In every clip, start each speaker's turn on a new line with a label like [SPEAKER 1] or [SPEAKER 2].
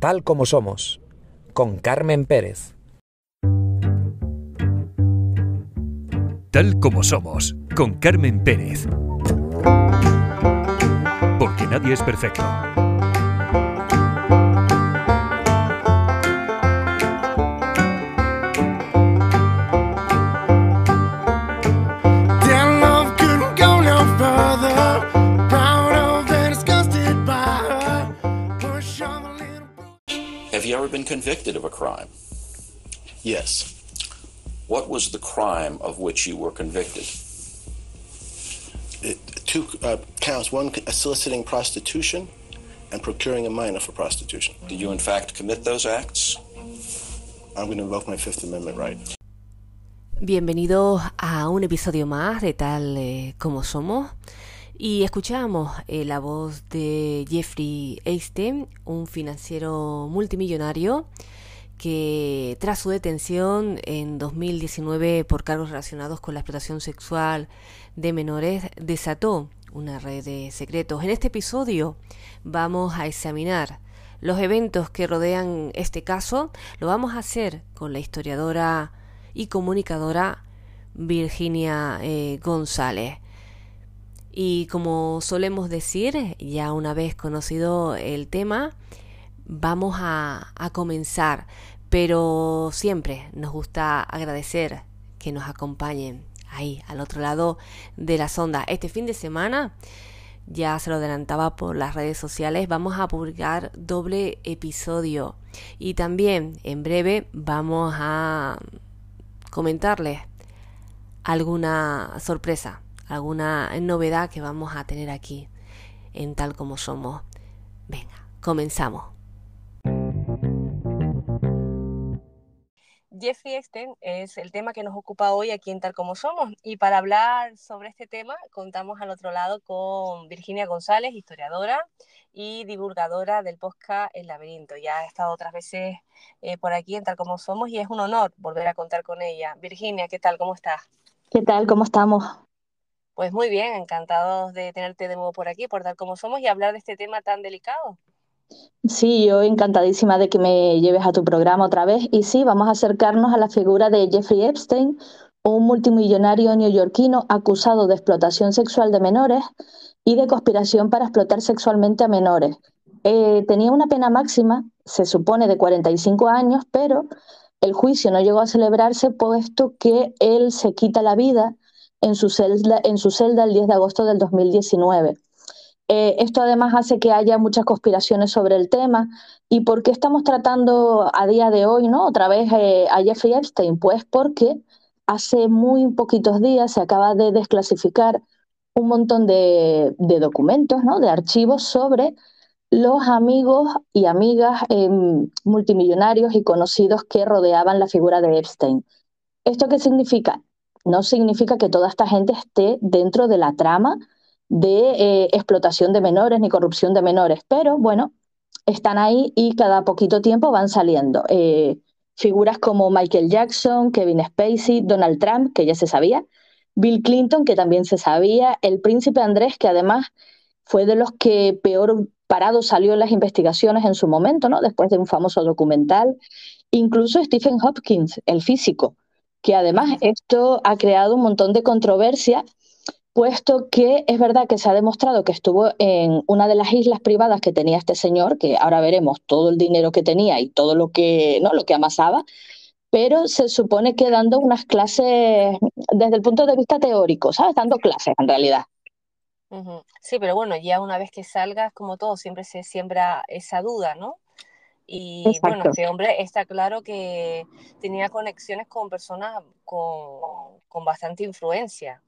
[SPEAKER 1] Tal como somos, con Carmen Pérez.
[SPEAKER 2] Tal como somos, con Carmen Pérez. Porque nadie es perfecto.
[SPEAKER 3] Been convicted of a crime?
[SPEAKER 4] Yes.
[SPEAKER 3] What was the crime of which you were convicted?
[SPEAKER 4] It, two uh, counts one uh, soliciting prostitution and procuring a minor for prostitution.
[SPEAKER 3] Did you in fact commit those acts?
[SPEAKER 4] I'm going to invoke my Fifth Amendment right.
[SPEAKER 5] Bienvenidos a un episodio más de Tal eh, como Somos. Y escuchamos eh, la voz de Jeffrey Einstein, un financiero multimillonario que tras su detención en 2019 por cargos relacionados con la explotación sexual de menores desató una red de secretos. En este episodio vamos a examinar los eventos que rodean este caso. Lo vamos a hacer con la historiadora y comunicadora Virginia eh, González. Y como solemos decir, ya una vez conocido el tema, vamos a, comenzar. Pero siempre nos gusta agradecer que nos acompañen ahí al otro lado de la sonda. Este fin de semana, ya se lo adelantaba por las redes sociales, vamos a publicar doble episodio. Y también en breve vamos a comentarles alguna sorpresa, alguna novedad que vamos a tener aquí en tal como somos. Venga, comenzamos. Jeffrey Einstein es el tema que nos ocupa hoy aquí en Tal Como Somos. Y para hablar sobre este tema, contamos al otro lado con Virginia González, historiadora y divulgadora del podcast El Laberinto. Ya ha estado otras veces eh, por aquí en Tal Como Somos y es un honor volver a contar con ella. Virginia, ¿qué tal? ¿Cómo estás?
[SPEAKER 6] ¿Qué tal? ¿Cómo estamos?
[SPEAKER 5] Pues muy bien, encantados de tenerte de nuevo por aquí, por Tal Como Somos y hablar de este tema tan delicado.
[SPEAKER 6] Sí, yo encantadísima de que me lleves a tu programa otra vez. Y sí, vamos a acercarnos a la figura de Jeffrey Epstein, un multimillonario neoyorquino acusado de explotación sexual de menores y de conspiración para explotar sexualmente a menores. Eh, tenía una pena máxima, se supone, de 45 años, pero el juicio no llegó a celebrarse puesto que él se quita la vida en su celda, en su celda el 10 de agosto del 2019. Eh, esto además hace que haya muchas conspiraciones sobre el tema. ¿Y por qué estamos tratando a día de hoy, no? Otra vez eh, a Jeffrey Epstein. Pues porque hace muy poquitos días se acaba de desclasificar un montón de, de documentos, ¿no? De archivos sobre los amigos y amigas eh, multimillonarios y conocidos que rodeaban la figura de Epstein. ¿Esto qué significa? No significa que toda esta gente esté dentro de la trama de eh, explotación de menores ni corrupción de menores, pero bueno, están ahí y cada poquito tiempo van saliendo. Eh, figuras como Michael Jackson, Kevin Spacey, Donald Trump, que ya se sabía, Bill Clinton, que también se sabía, el príncipe Andrés, que además fue de los que peor parado salió en las investigaciones en su momento, ¿no? después de un famoso documental, incluso Stephen Hopkins, el físico, que además esto ha creado un montón de controversia puesto que es verdad que se ha demostrado que estuvo en una de las islas privadas que tenía este señor, que ahora veremos todo el dinero que tenía y todo lo que, ¿no? lo que amasaba, pero se supone que dando unas clases desde el punto de vista teórico, ¿sabes? Dando clases en realidad.
[SPEAKER 5] Sí, pero bueno, ya una vez que salgas, como todo, siempre se siembra esa duda, ¿no? Y bueno, este hombre está claro que tenía conexiones con personas con, con bastante influencia.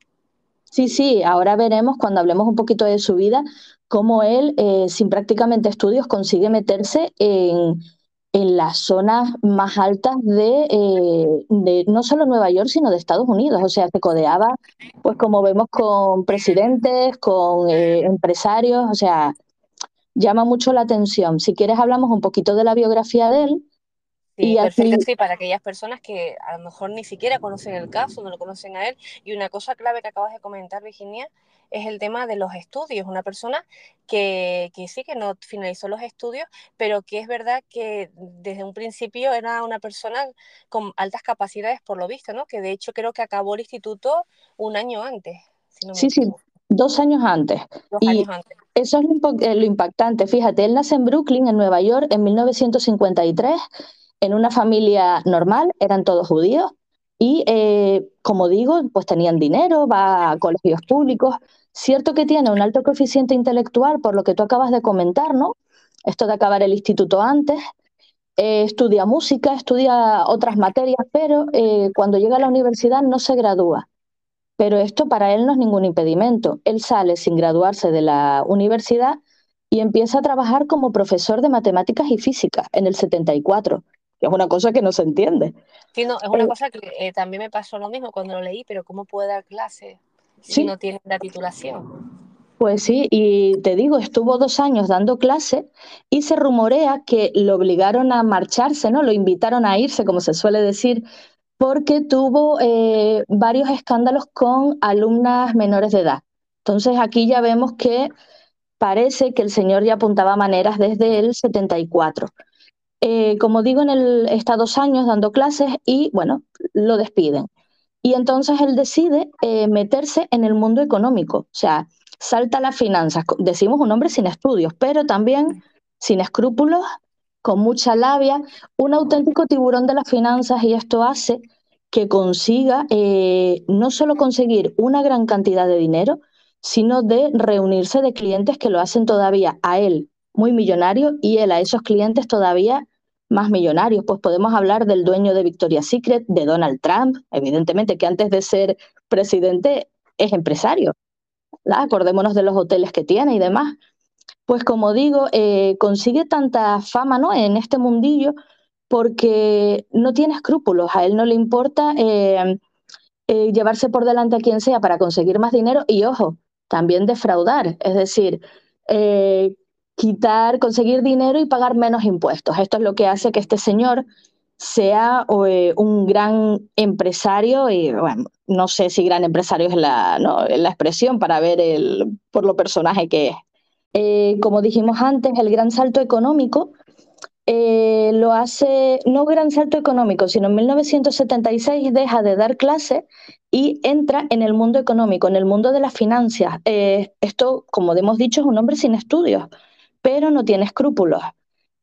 [SPEAKER 6] Sí, sí, ahora veremos cuando hablemos un poquito de su vida, cómo él, eh, sin prácticamente estudios, consigue meterse en, en las zonas más altas de, eh, de no solo Nueva York, sino de Estados Unidos. O sea, se codeaba, pues como vemos, con presidentes, con eh, empresarios, o sea, llama mucho la atención. Si quieres, hablamos un poquito de la biografía de él
[SPEAKER 5] Sí, perfecto, sí, para aquellas personas que a lo mejor ni siquiera conocen el caso, no lo conocen a él. Y una cosa clave que acabas de comentar, Virginia, es el tema de los estudios. Una persona que, que, sí, que no finalizó los estudios, pero que es verdad que desde un principio era una persona con altas capacidades, por lo visto, ¿no? Que de hecho creo que acabó el instituto un año antes.
[SPEAKER 6] sí, sí, dos años antes.
[SPEAKER 5] Dos años antes.
[SPEAKER 6] Eso es lo, eh, lo impactante. Fíjate, él nace en Brooklyn, en Nueva York, en 1953 en una familia normal, eran todos judíos y, eh, como digo, pues tenían dinero, va a colegios públicos. Cierto que tiene un alto coeficiente intelectual, por lo que tú acabas de comentar, ¿no? Esto de acabar el instituto antes. Eh, estudia música, estudia otras materias, pero eh, cuando llega a la universidad no se gradúa. Pero esto para él no es ningún impedimento. Él sale sin graduarse de la universidad y empieza a trabajar como profesor de matemáticas y física en el 74 es una cosa que no se entiende.
[SPEAKER 5] Sí, no, es una cosa que eh, también me pasó lo mismo cuando lo leí, pero ¿cómo puede dar clase si no tiene la titulación?
[SPEAKER 6] Pues sí, y te digo, estuvo dos años dando clase y se rumorea que lo obligaron a marcharse, ¿no? Lo invitaron a irse, como se suele decir, porque tuvo eh, varios escándalos con alumnas menores de edad. Entonces aquí ya vemos que parece que el señor ya apuntaba maneras desde el 74. Eh, como digo, en él está dos años dando clases y, bueno, lo despiden. Y entonces él decide eh, meterse en el mundo económico, o sea, salta las finanzas. Decimos un hombre sin estudios, pero también sin escrúpulos, con mucha labia, un auténtico tiburón de las finanzas y esto hace que consiga eh, no solo conseguir una gran cantidad de dinero, sino de reunirse de clientes que lo hacen todavía a él muy millonario y él a esos clientes todavía más millonarios. Pues podemos hablar del dueño de Victoria's Secret, de Donald Trump, evidentemente que antes de ser presidente es empresario. Acordémonos de los hoteles que tiene y demás. Pues como digo, eh, consigue tanta fama ¿no? en este mundillo porque no tiene escrúpulos, a él no le importa eh, eh, llevarse por delante a quien sea para conseguir más dinero y, ojo, también defraudar, es decir, quitar, conseguir dinero y pagar menos impuestos. Esto es lo que hace que este señor sea eh, un gran empresario y bueno, no sé si gran empresario es la, la expresión para ver el, por lo personaje que es. Eh, como dijimos antes, el gran salto económico eh, lo hace, no gran salto económico, sino en 1976 deja de dar clase y entra en el mundo económico, en el mundo de las finanzas. esto, como hemos dicho, es un hombre sin estudios pero no tiene escrúpulos.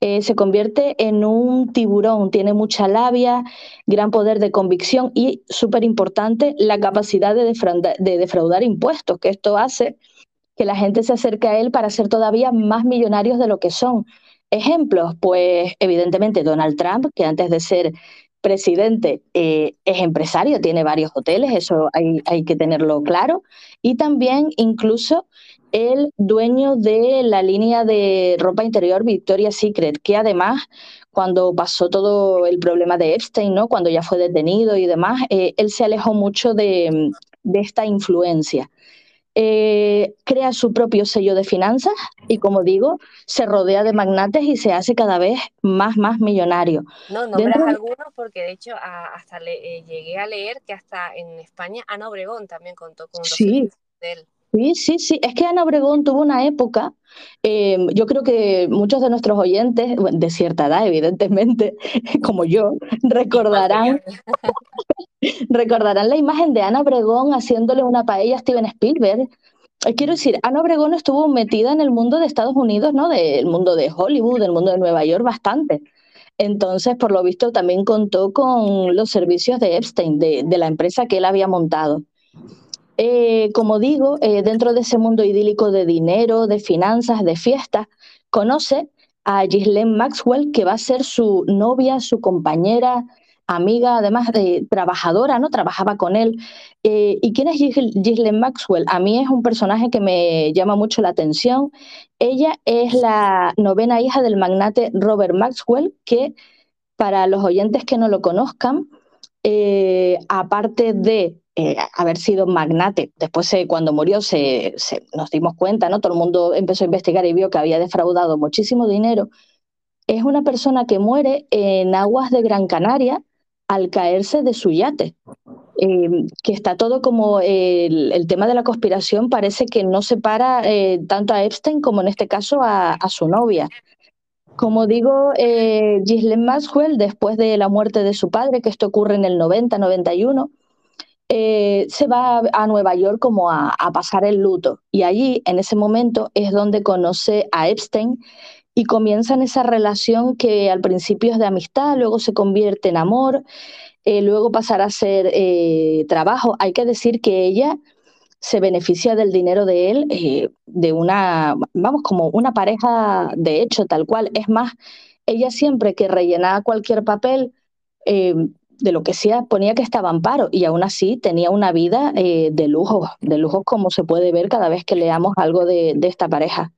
[SPEAKER 6] Eh, se convierte en un tiburón, tiene mucha labia, gran poder de convicción y, súper importante, la capacidad de defraudar, impuestos, que esto hace que la gente se acerque a él para ser todavía más millonarios de lo que son. Ejemplos, pues evidentemente Donald Trump, que antes de ser presidente eh, es empresario, tiene varios hoteles, eso hay, hay, que tenerlo claro, y también incluso el dueño de la línea de ropa interior Victoria's Secret, que además cuando pasó todo el problema de Epstein, ¿no? cuando ya fue detenido y demás, eh, él se alejó mucho de, esta influencia. Eh, crea su propio sello de finanzas y, como digo, se rodea de magnates y se hace cada vez más, más millonario.
[SPEAKER 5] No, nombras algunos porque, de hecho, hasta le, eh, llegué a leer que hasta en España Ana Obregón también contó con
[SPEAKER 6] sí. de él. Sí, sí, sí. Es que Ana Obregón tuvo una época, eh, yo creo que muchos de nuestros oyentes, de cierta edad, evidentemente, como yo, recordarán, recordarán la imagen de Ana Obregón haciéndole una paella a Steven Spielberg. Eh, quiero decir, Ana Obregón estuvo metida en el mundo de Estados Unidos, ¿no? Del mundo de Hollywood, del mundo de Nueva York, bastante. Entonces, por lo visto, también contó con los servicios de Epstein, de, de la empresa que él había montado. Eh, como digo, eh, dentro de ese mundo idílico de dinero, de finanzas, de fiestas, conoce a Ghislaine Maxwell, que va a ser su novia, su compañera, amiga, además de trabajadora, ¿no? Trabajaba con él. Eh, ¿Y quién es Ghislaine Maxwell? A mí es un personaje que me llama mucho la atención. Ella es la novena hija del magnate Robert Maxwell, que para los oyentes que no lo conozcan, aparte de eh, haber sido magnate. Después, cuando murió, se, nos dimos cuenta, ¿no? Todo el mundo empezó a investigar y vio que había defraudado muchísimo dinero. es una persona que muere en aguas de Gran Canaria al caerse de su yate. Eh, que está todo como el, el, tema de la conspiración parece que no separa eh, tanto a Epstein como en este caso a, a su novia. Como digo, eh, Maxwell, después de la muerte de su padre, que esto ocurre en el 90-91, eh, se va a Nueva York como a, pasar el luto. Y allí, en ese momento, es donde conoce a Epstein y comienzan esa relación que al principio es de amistad, luego se convierte en amor, eh, luego pasará a ser eh, trabajo. Hay que decir que ella se beneficia del dinero de él eh, de una, vamos, como una pareja de hecho, tal cual. Es más, ella siempre que rellenaba cualquier papel, eh, de lo que sea, ponía que estaba en paro y aún así tenía una vida eh, de lujo, de lujo como se puede ver cada vez que leamos algo de, de esta pareja.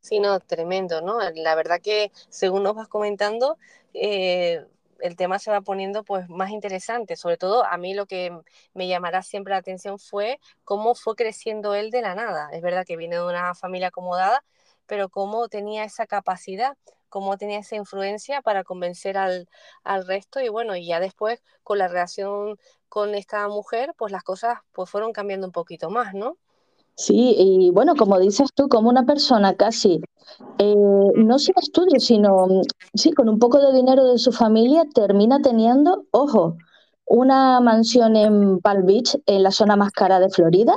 [SPEAKER 7] Sí, no, tremendo, ¿no? La verdad que según nos vas comentando, eh, el tema se va poniendo pues más interesante. Sobre todo a mí lo que me llamará siempre la atención fue cómo fue creciendo él de la nada. Es verdad que viene de una familia acomodada, pero cómo tenía esa capacidad, cómo tenía esa influencia para convencer al, al resto y bueno, y ya después con la relación con esta mujer, pues las cosas pues fueron cambiando un poquito más, ¿no?
[SPEAKER 6] Sí, y bueno, como dices tú, como una persona casi, eh, no sin estudios, sino sí, con un poco de dinero de su familia, termina teniendo, ojo, una mansión en Palm Beach, en la zona más cara de Florida,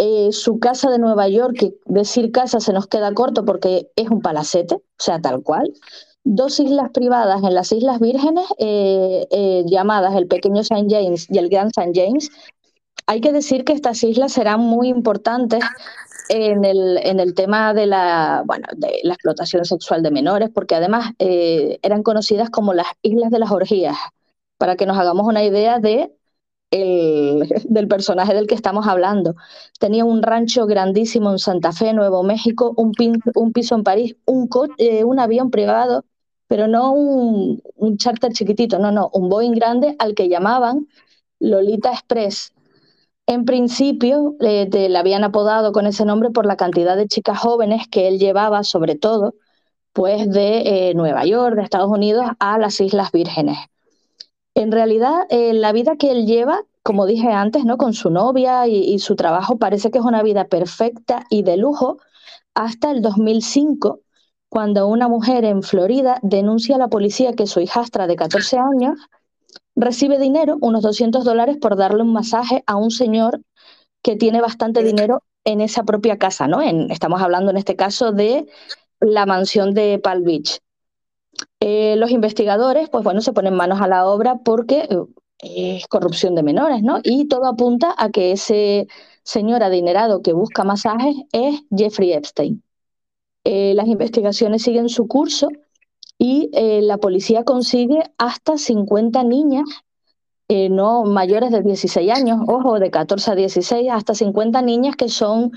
[SPEAKER 6] eh, su casa de Nueva York, que decir casa se nos queda corto porque es un palacete, o sea, tal cual. Dos islas privadas en las Islas Vírgenes, eh, eh, llamadas el Pequeño St. James y el Gran St. James, hay que decir que estas islas serán muy importantes en el, en el tema de la, bueno, de la explotación sexual de menores, porque además eran conocidas como las Islas de las Orgías, para que nos hagamos una idea de el, del personaje del que estamos hablando. Tenía un rancho grandísimo en Santa Fe, Nuevo México, un, piso en París, un, eh, un avión privado, pero no un, un charter chiquitito, no, no, un Boeing grande al que llamaban Lolita Express en principio, eh, le habían apodado con ese nombre por la cantidad de chicas jóvenes que él llevaba, sobre todo, pues de eh, Nueva York, de Estados Unidos, a las Islas Vírgenes. En realidad, eh, la vida que él lleva, como dije antes, ¿no? con su novia y, su trabajo, parece que es una vida perfecta y de lujo hasta el 2005, cuando una mujer en Florida denuncia a la policía que su hijastra de 14 años recibe dinero, unos 200 dólares, por darle un masaje a un señor que tiene bastante dinero en esa propia casa, ¿no? En, estamos hablando en este caso de la mansión de Palm Beach. Eh, los investigadores, pues bueno, se ponen manos a la obra porque eh, es corrupción de menores, ¿no? Y todo apunta a que ese señor adinerado que busca masajes es Jeffrey Epstein. Eh, las investigaciones siguen su curso y la policía consigue hasta 50 niñas, no mayores de 16 años, ojo, de 14 a 16, hasta 50 niñas que son,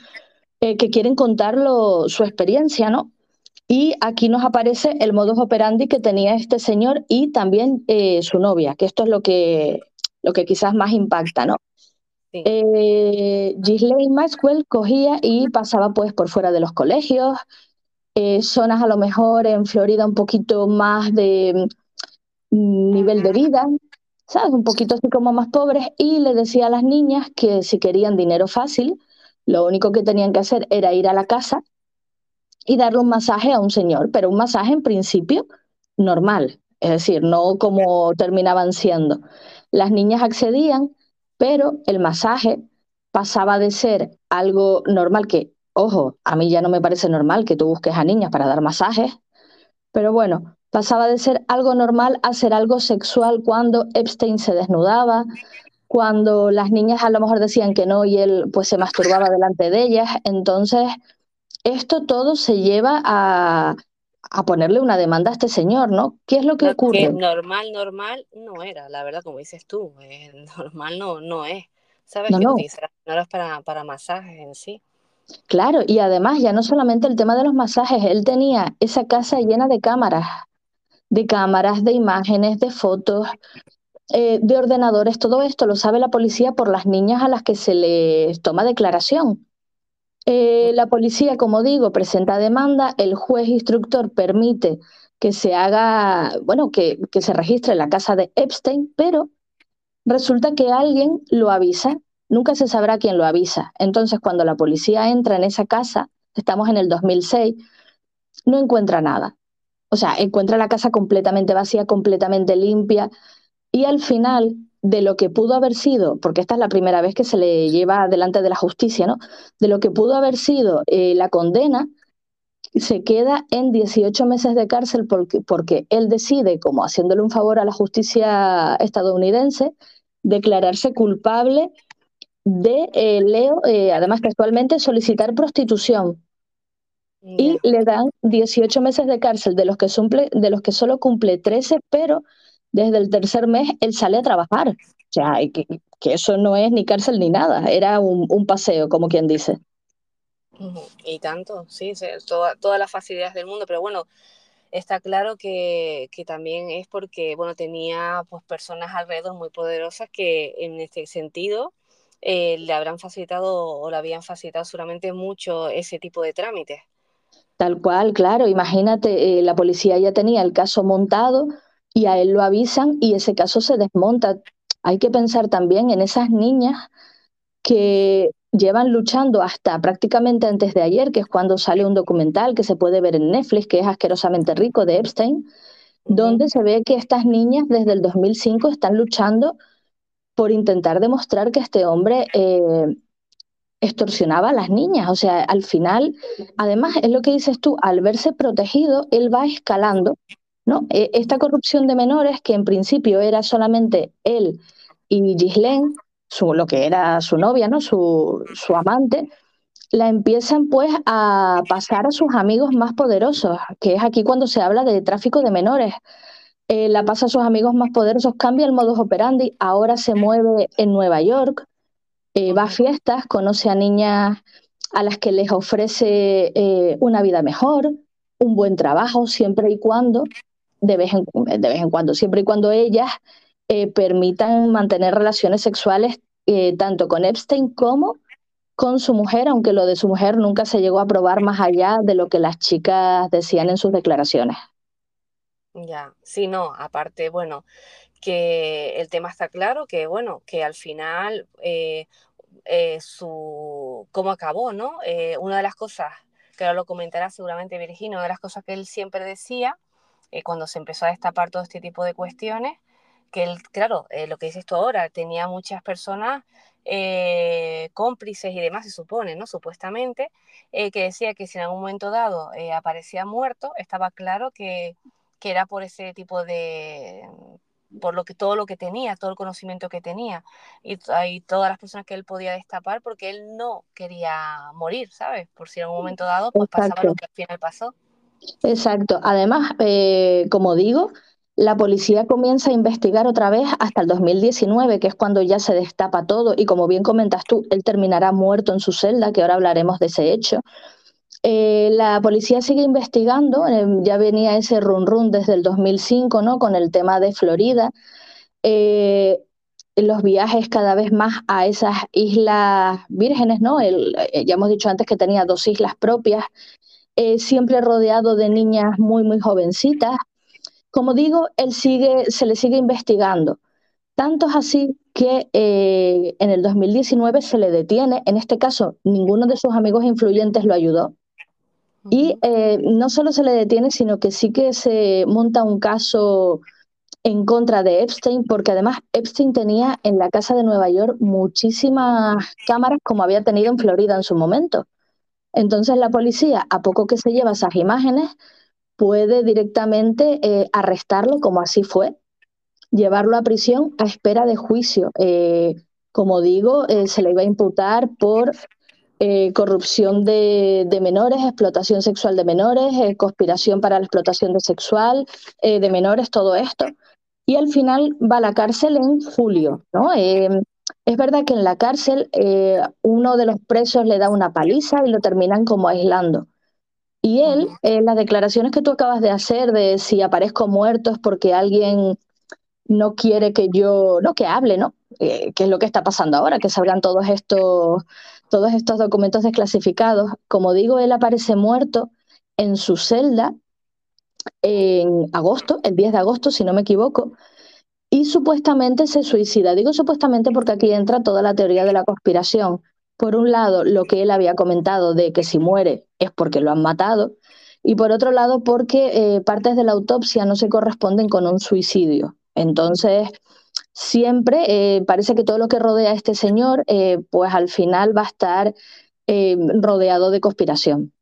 [SPEAKER 6] que quieren contar su experiencia, ¿no? Y aquí nos aparece el modus operandi que tenía este señor y también eh, su novia, que esto es lo que, lo que quizás más impacta, ¿no? Sí. Eh, Ghislaine Maxwell cogía y pasaba pues por fuera de los colegios, eh, zonas a lo mejor en Florida un poquito más de mm, nivel de vida, ¿sabes? Un poquito así como más pobres, y le decía a las niñas que si querían dinero fácil, lo único que tenían que hacer era ir a la casa y darle un masaje a un señor, pero un masaje en principio normal, es decir, no como terminaban siendo. Las niñas accedían, pero el masaje pasaba de ser algo normal que Ojo, a mí ya no me parece normal que tú busques a niñas para dar masajes, pero bueno, pasaba de ser algo normal a ser algo sexual cuando Epstein se desnudaba, cuando las niñas a lo mejor decían que no y él pues se masturbaba delante de ellas. Entonces, esto todo se lleva a, a ponerle una demanda a este señor, ¿no? ¿Qué es lo que ocurre?
[SPEAKER 7] Que normal, normal no era, la verdad, como dices tú, eh, normal no, no es. ¿Sabes?
[SPEAKER 6] No,
[SPEAKER 7] que
[SPEAKER 6] no.
[SPEAKER 7] utilizar las para, para masajes en sí.
[SPEAKER 6] Claro, y además ya no solamente el tema de los masajes, él tenía esa casa llena de cámaras, de cámaras, de imágenes, de fotos, eh, de ordenadores, todo esto lo sabe la policía por las niñas a las que se les toma declaración. Eh, la policía, como digo, presenta demanda, el juez instructor permite que se haga, bueno, que, que se registre la casa de Epstein, pero resulta que alguien lo avisa, nunca se sabrá quién lo avisa. Entonces, cuando la policía entra en esa casa, estamos en el 2006, no encuentra nada. O sea, encuentra la casa completamente vacía, completamente limpia, y al final de lo que pudo haber sido, porque esta es la primera vez que se le lleva delante de la justicia, ¿no? De lo que pudo haber sido eh, la condena, se queda en 18 meses de cárcel porque, porque él decide, como haciéndole un favor a la justicia estadounidense, declararse culpable de eh, Leo, eh, además casualmente, solicitar prostitución. Y le dan 18 meses de cárcel, de los, que cumple, de los que solo cumple 13, pero desde el tercer mes él sale a trabajar. O sea, que, que eso no es ni cárcel ni nada, era un, un paseo, como quien dice.
[SPEAKER 7] Y tanto, sí, toda, todas las facilidades del mundo, pero bueno, está claro que, que, también es porque, bueno, tenía pues personas alrededor muy poderosas que en este sentido eh, le habrán facilitado o le habían facilitado seguramente mucho ese tipo de trámites.
[SPEAKER 6] Tal cual, claro, imagínate, eh, la policía ya tenía el caso montado y a él lo avisan y ese caso se desmonta. Hay que pensar también en esas niñas que llevan luchando hasta prácticamente antes de ayer, que es cuando sale un documental que se puede ver en Netflix, que es asquerosamente rico, de Epstein, donde se ve que estas niñas desde el 2005 están luchando por intentar demostrar que este hombre eh, extorsionaba a las niñas. O sea, al final, además, es lo que dices tú, al verse protegido, él va escalando. ¿No? E, esta corrupción de menores, que en principio era solamente él y su, lo que era su novia, ¿no? Su, su amante, la empiezan pues a pasar a sus amigos más poderosos, que es aquí cuando se habla de tráfico de menores. Eh, la pasa a sus amigos más poderosos, cambia el modus operandi, ahora se mueve en Nueva York, eh, va a fiestas, conoce a niñas a las que les ofrece eh, una vida mejor, un buen trabajo, siempre y cuando, de vez en, de vez en cuando, siempre y cuando ellas eh, permitan mantener relaciones sexuales eh, tanto con Epstein como con su mujer, aunque lo de su mujer nunca se llegó a probar más allá de lo que las chicas decían en sus declaraciones.
[SPEAKER 7] Ya, sí, no, aparte, bueno, que el tema está claro, que bueno, que al final eh, eh, su cómo acabó, ¿no? Eh, una de las cosas, que ahora lo comentará seguramente Virginia, una de las cosas que él siempre decía, eh, cuando se empezó a destapar todo este tipo de cuestiones, que él, claro, eh, lo que dices tú ahora, tenía muchas personas eh, cómplices y demás, se supone, ¿no? Supuestamente, eh, que decía que si en algún momento dado eh, aparecía muerto, estaba claro que, que, era por ese tipo de por lo que todo lo que tenía, todo el conocimiento que tenía y, y, todas las personas que él podía destapar porque él no quería morir, ¿sabes? Por si en algún momento dado pues Exacto. pasaba lo que al final pasó.
[SPEAKER 6] Exacto. Además, eh, como digo, la policía comienza a investigar otra vez hasta el 2019, que es cuando ya se destapa todo, y como bien comentas tú, él terminará muerto en su celda, que ahora hablaremos de ese hecho. Eh, la policía sigue investigando, eh, ya venía ese run run desde el 2005, ¿no? Con el tema de Florida. Los viajes cada vez más a esas islas vírgenes, ¿no? Ya hemos dicho antes que tenía dos islas propias, eh, siempre rodeado de niñas muy, muy jovencitas, como digo, él sigue, se le sigue investigando. Tanto es así que eh, en el 2019 se le detiene. En este caso, ninguno de sus amigos influyentes lo ayudó. Y eh, no solo se le detiene, sino que sí que se monta un caso en contra de Epstein, porque además Epstein tenía en la casa de Nueva York muchísimas cámaras como había tenido en Florida en su momento. Entonces la policía, a poco que se lleva esas imágenes, puede directamente eh, arrestarlo, como así fue, llevarlo a prisión a espera de juicio. Eh, como digo, eh, se le iba a imputar por corrupción de, menores, explotación sexual de menores, conspiración para la explotación sexual de menores, todo esto. Y al final va a la cárcel en julio. ¿no? Es verdad que en la cárcel uno de los presos le da una paliza y lo terminan como aislando y él, eh, las declaraciones que tú acabas de hacer de si aparezco muerto es porque alguien no quiere que yo, no, que hable, ¿no? Eh, que es lo que está pasando ahora, que salgan todos estos, todos estos documentos desclasificados. Como digo, él aparece muerto en su celda en agosto, el 10 de agosto, si no me equivoco, y supuestamente se suicida. Digo supuestamente porque aquí entra toda la teoría de la conspiración. Por un lado, lo que él había comentado de que si muere es porque lo han matado, y por otro lado, porque eh, partes de la autopsia no se corresponden con un suicidio. Entonces, siempre eh, parece que todo lo que rodea a este señor, eh, pues al final va a estar rodeado de conspiración.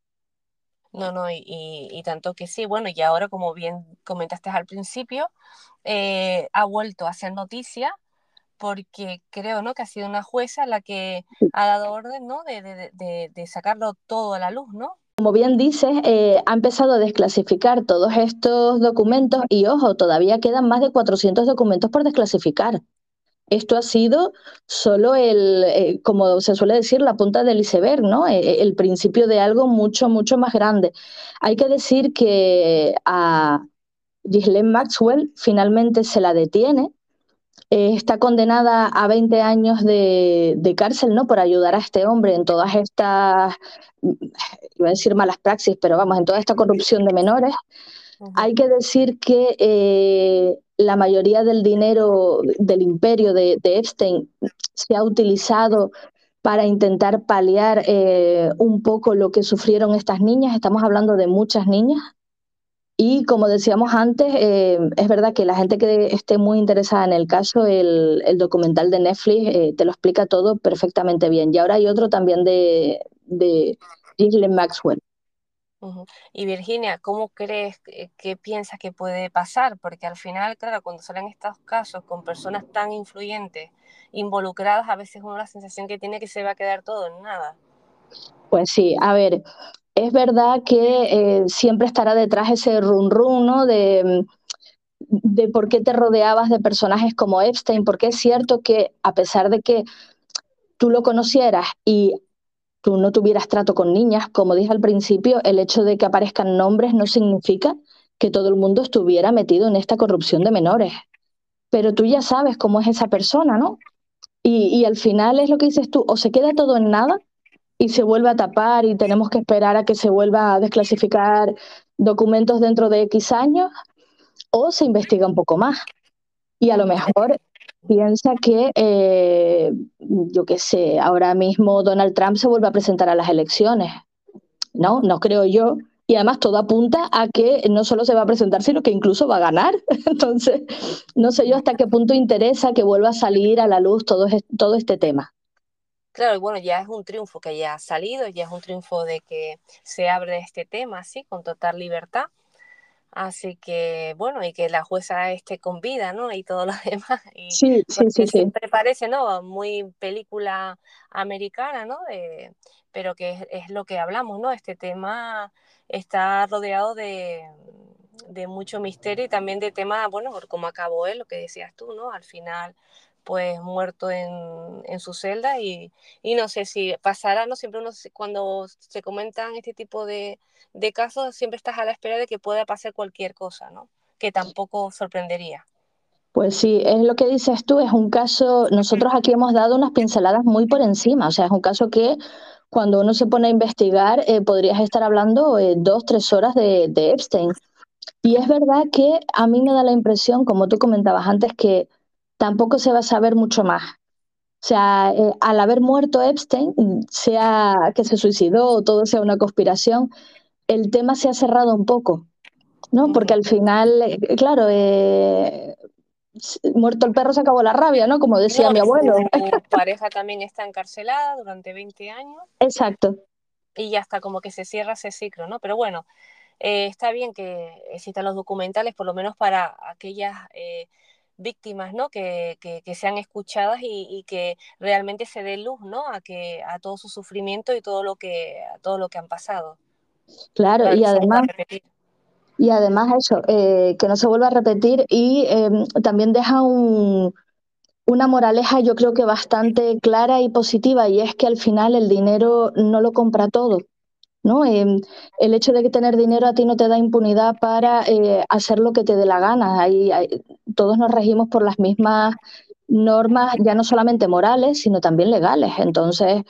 [SPEAKER 7] No, no, y, y, tanto que sí, bueno, y ahora como bien comentaste al principio, eh, ha vuelto a hacer noticia porque creo ¿no? que ha sido una jueza la que ha dado orden ¿no? de, de, de, de sacarlo todo a la luz, ¿no?
[SPEAKER 6] Como bien dices, eh, ha empezado a desclasificar todos estos documentos y ojo, todavía quedan más de 400 documentos por desclasificar. Esto ha sido solo el, eh, como se suele decir, la punta del iceberg, ¿no? Eh, el principio de algo mucho, mucho más grande. Hay que decir que a Ghislaine Maxwell finalmente se la detiene. Eh, está condenada a 20 años de, de, cárcel, ¿no? Por ayudar a este hombre en todas estas, iba a decir malas praxis, pero vamos, en toda esta corrupción de menores. Hay que decir que eh, la mayoría del dinero del imperio de, de Epstein se ha utilizado para intentar paliar eh, un poco lo que sufrieron estas niñas. Estamos hablando de muchas niñas. Y como decíamos antes, eh, es verdad que la gente que esté muy interesada en el caso, el, el documental de Netflix eh, te lo explica todo perfectamente bien. Y ahora hay otro también de, de Ghislaine Maxwell.
[SPEAKER 7] Uh -huh. Y Virginia, ¿cómo crees que, piensas que puede pasar? Porque al final, claro, cuando salen estos casos con personas tan influyentes involucradas, a veces uno la sensación que tiene que se va a quedar todo en nada.
[SPEAKER 6] Pues sí, a ver, es verdad que eh, siempre estará detrás ese run run, ¿no? De, de por qué te rodeabas de personajes como Epstein, porque es cierto que a pesar de que tú lo conocieras y tú no tuvieras trato con niñas, como dije al principio, el hecho de que aparezcan nombres no significa que todo el mundo estuviera metido en esta corrupción de menores. Pero tú ya sabes cómo es esa persona, ¿no? Y, y al final es lo que dices tú, o se queda todo en nada y se vuelve a tapar y tenemos que esperar a que se vuelva a desclasificar documentos dentro de X años, o se investiga un poco más. Y a lo mejor piensa que, eh, yo qué sé, ahora mismo Donald Trump se vuelve a presentar a las elecciones. No, no creo yo. Y además todo apunta a que no solo se va a presentar, sino que incluso va a ganar. Entonces, no sé yo hasta qué punto interesa que vuelva a salir a la luz todo, todo este tema.
[SPEAKER 7] Claro, y bueno, ya es un triunfo que ya ha salido, ya es un triunfo de que se abre este tema así, con total libertad. Así que, bueno, y que la jueza esté con vida, ¿no? Y todo lo demás. Y
[SPEAKER 6] sí, sí, sí,
[SPEAKER 7] siempre sí. parece, ¿no? Muy película americana, ¿no? De, pero que es, es, lo que hablamos, ¿no? Este tema está rodeado de, de mucho misterio y también de tema, bueno, cómo acabó él, lo que decías tú, ¿no? Al final pues muerto en, en su celda y, y, no sé si pasará, ¿no? Siempre uno, cuando se comentan este tipo de, de, casos, siempre estás a la espera de que pueda pasar cualquier cosa, ¿no? Que tampoco sorprendería.
[SPEAKER 6] Pues sí, es lo que dices tú, es un caso, nosotros aquí hemos dado unas pinceladas muy por encima, o sea, es un caso que cuando uno se pone a investigar eh, podrías estar hablando eh, dos, tres horas de, de Epstein. Y es verdad que a mí me da la impresión, como tú comentabas antes, que tampoco se va a saber mucho más. O sea, eh, al haber muerto Epstein, sea que se suicidó o todo sea una conspiración, el tema se ha cerrado un poco, ¿no? Porque al final, eh, claro, eh, muerto el perro se acabó la rabia, ¿no? Como decía no, mi abuelo.
[SPEAKER 7] Su pareja también está encarcelada durante 20 años.
[SPEAKER 6] Exacto.
[SPEAKER 7] Y ya está, como que se cierra ese ciclo, ¿no? Pero bueno, está bien que existan los documentales, por lo menos para aquellas víctimas, ¿no? Que, que, que sean escuchadas y, y, que realmente se dé luz, ¿no? A que a todo su sufrimiento y todo lo que a todo lo que han pasado.
[SPEAKER 6] Claro, y además y además eso, eh, que no se vuelva a repetir y eh, también deja un, una moraleja yo creo que bastante clara y positiva y es que al final el dinero no lo compra todo. ¿No? Eh, el hecho de que tener dinero a ti no te da impunidad para eh, hacer lo que te dé la gana. Todos nos regimos por las mismas normas, ya no solamente morales, sino también legales. Entonces,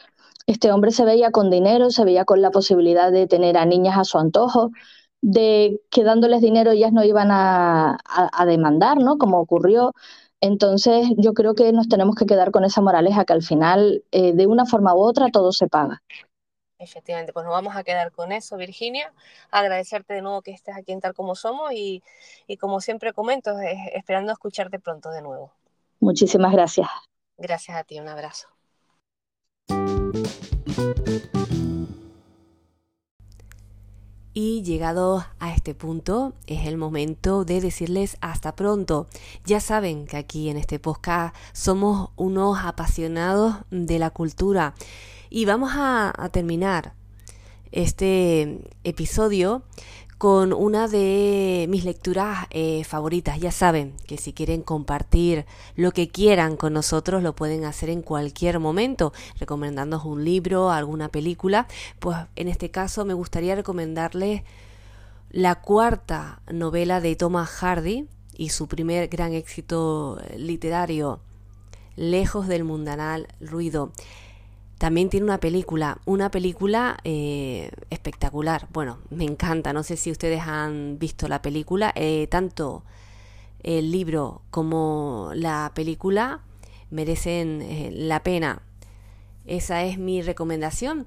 [SPEAKER 6] este hombre se veía con dinero, se veía con la posibilidad de tener a niñas a su antojo. de que dándoles dinero ellas no iban a demandar, ¿no? Como ocurrió. Entonces, yo creo que nos tenemos que quedar con esa moraleja que al final, eh, de una forma u otra, todo se paga.
[SPEAKER 7] Efectivamente, pues nos vamos a quedar con eso, Virginia. Agradecerte de nuevo que estés aquí en Tal Como Somos y, y como siempre comento, esperando escucharte pronto de nuevo.
[SPEAKER 6] Muchísimas gracias.
[SPEAKER 7] Gracias a ti, un abrazo.
[SPEAKER 5] Y llegado a este punto, es el momento de decirles hasta pronto. Ya saben que aquí en este podcast somos unos apasionados de la cultura. Y vamos a, terminar este episodio con una de mis lecturas eh, favoritas. Ya saben que si quieren compartir lo que quieran con nosotros, lo pueden hacer en cualquier momento, recomendándonos un libro, alguna película. Pues en este caso me gustaría recomendarles la cuarta novela de Thomas Hardy y su primer gran éxito literario, Lejos del mundanal ruido. También tiene una película, una película eh, espectacular. Bueno, me encanta, no sé si ustedes han visto la película, eh, tanto el libro como la película merecen eh, la pena. Esa es mi recomendación.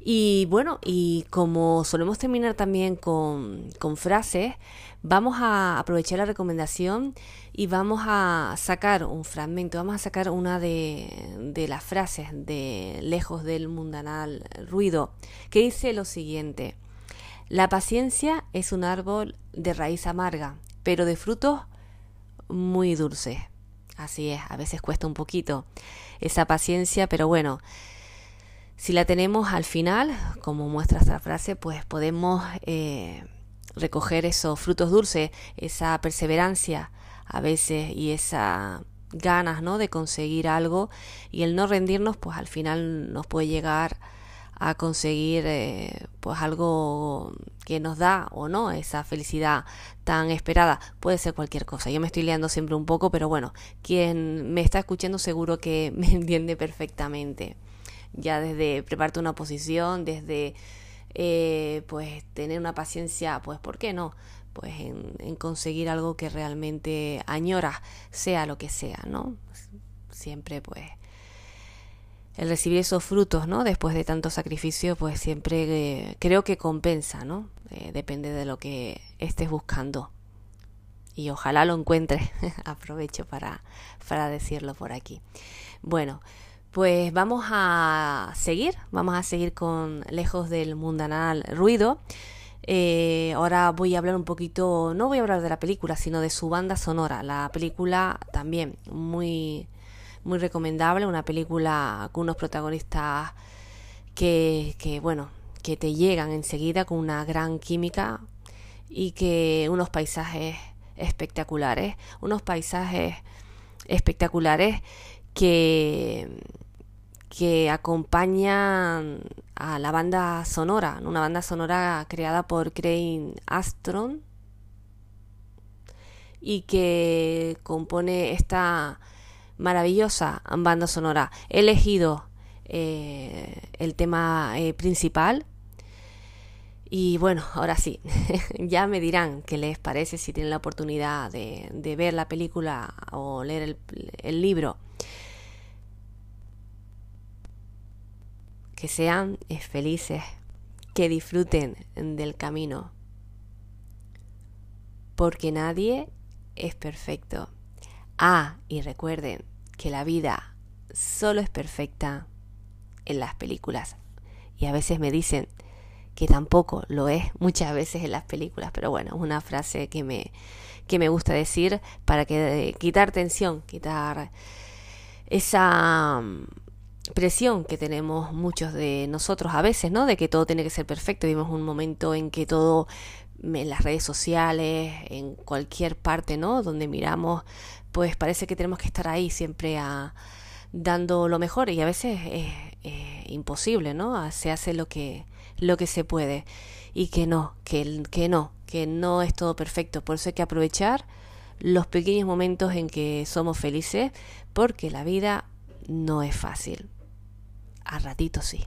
[SPEAKER 5] Y bueno, y como solemos terminar también con, con frases, vamos a aprovechar la recomendación y vamos a sacar un fragmento, vamos a sacar una de, de las frases de Lejos del mundanal ruido, que dice lo siguiente. La paciencia es un árbol de raíz amarga, pero de frutos muy dulces. Así es, a veces cuesta un poquito esa paciencia, pero bueno, si la tenemos al final, como muestra esta frase, pues podemos eh, recoger esos frutos dulces, esa perseverancia a veces y esa ganas, ¿no? de conseguir algo y el no rendirnos pues al final nos puede llegar a conseguir eh, pues algo que nos da o no esa felicidad tan esperada puede ser cualquier cosa yo me estoy liando siempre un poco pero bueno quien me está escuchando seguro que me entiende perfectamente ya desde prepararte una posición desde eh, pues tener una paciencia, pues ¿por qué no? Pues en, conseguir algo que realmente añoras, sea lo que sea, ¿no? Siempre pues el recibir esos frutos, ¿no? Después de tanto sacrificio, pues siempre eh, creo que compensa, ¿no? Eh, depende de lo que estés buscando. Y ojalá lo encuentres. Aprovecho para, para decirlo por aquí. Bueno, pues vamos a seguir, vamos a seguir con Lejos del Mundanal Ruido. Eh, ahora voy a hablar un poquito, no voy a hablar de la película, sino de su banda sonora. La película también muy, muy recomendable, una película con unos protagonistas que, que, bueno, que te llegan enseguida con una gran química y que unos paisajes espectaculares, unos paisajes espectaculares que que acompañan a la banda sonora, una banda sonora creada por Crane Astron y que compone esta maravillosa banda sonora. He elegido eh, el tema eh, principal y bueno, ahora sí, ya me dirán qué les parece si tienen la oportunidad de, ver la película o leer el, el libro. que sean felices, que disfruten del camino, porque nadie es perfecto. Ah, y recuerden que la vida solo es perfecta en las películas. Y a veces me dicen que tampoco lo es muchas veces en las películas, pero bueno, es una frase que me, que me gusta decir para que, quitar tensión, quitar esa presión que tenemos muchos de nosotros a veces, ¿no? De que todo tiene que ser perfecto. Vivimos un momento en que todo en las redes sociales, en cualquier parte, ¿no? Donde miramos, pues parece que tenemos que estar ahí siempre a, dando lo mejor y a veces es, imposible, ¿no? Se hace lo que, lo que se puede y que no, que, que no, que no es todo perfecto. Por eso hay que aprovechar los pequeños momentos en que somos felices porque la vida no es fácil. A ratito sí.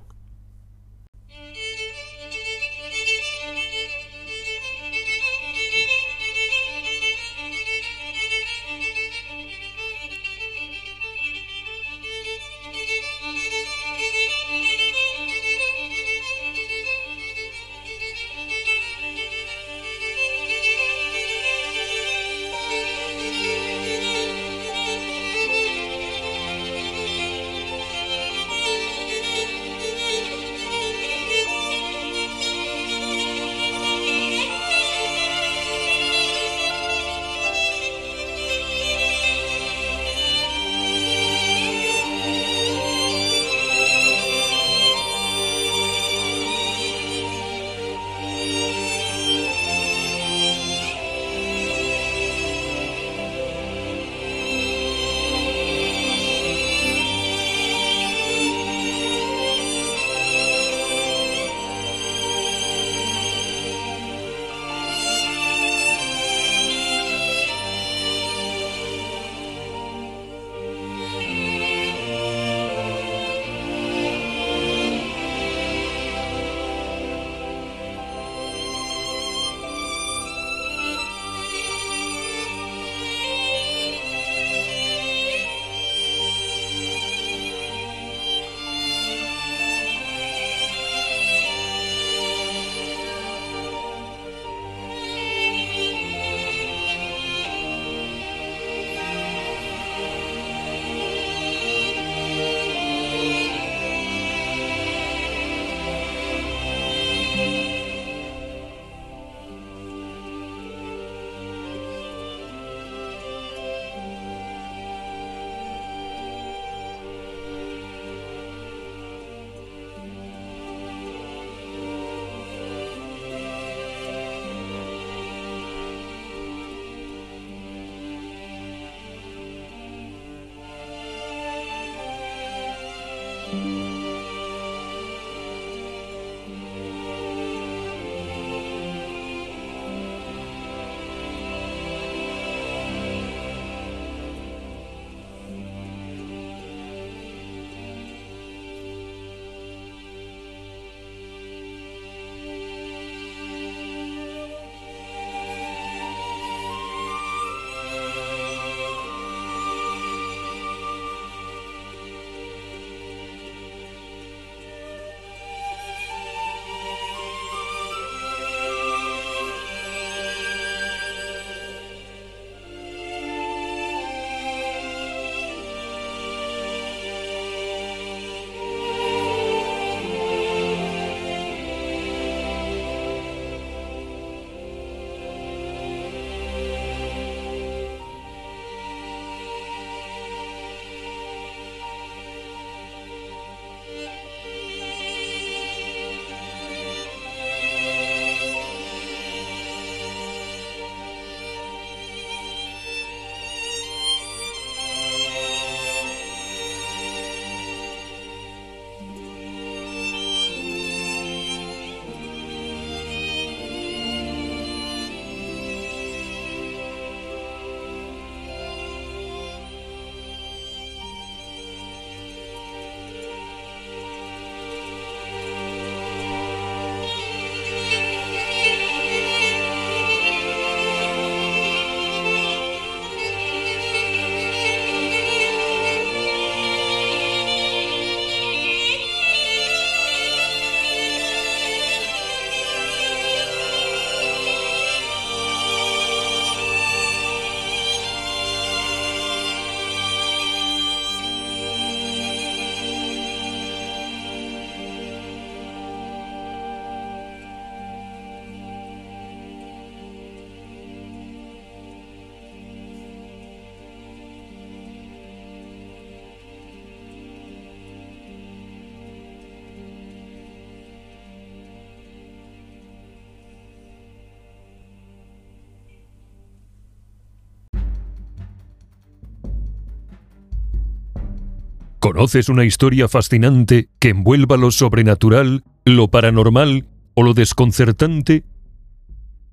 [SPEAKER 2] ¿Conoces una historia fascinante que envuelva lo sobrenatural, lo paranormal o lo desconcertante?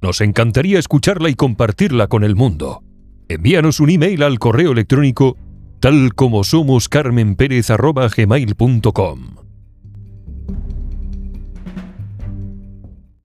[SPEAKER 2] Nos encantaría escucharla y compartirla con el mundo. Envíanos un email al correo electrónico tal como somos carmenperez.gmail.com